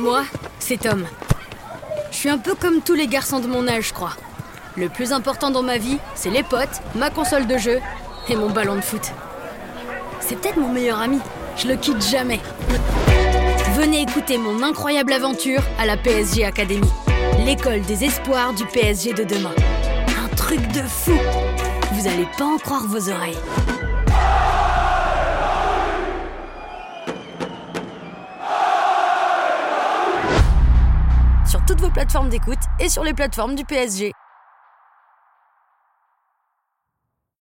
Moi, c'est Tom. Je suis un peu comme tous les garçons de mon âge, je crois. Le plus important dans ma vie, c'est les potes, ma console de jeu et mon ballon de foot. C'est peut-être mon meilleur ami. Je le quitte jamais. Venez écouter mon incroyable aventure à la PSG Academy, l'école des espoirs du PSG de demain. Un truc de fou. Vous allez pas en croire vos oreilles. Toutes vos plateformes d'écoute et sur les plateformes du PSG.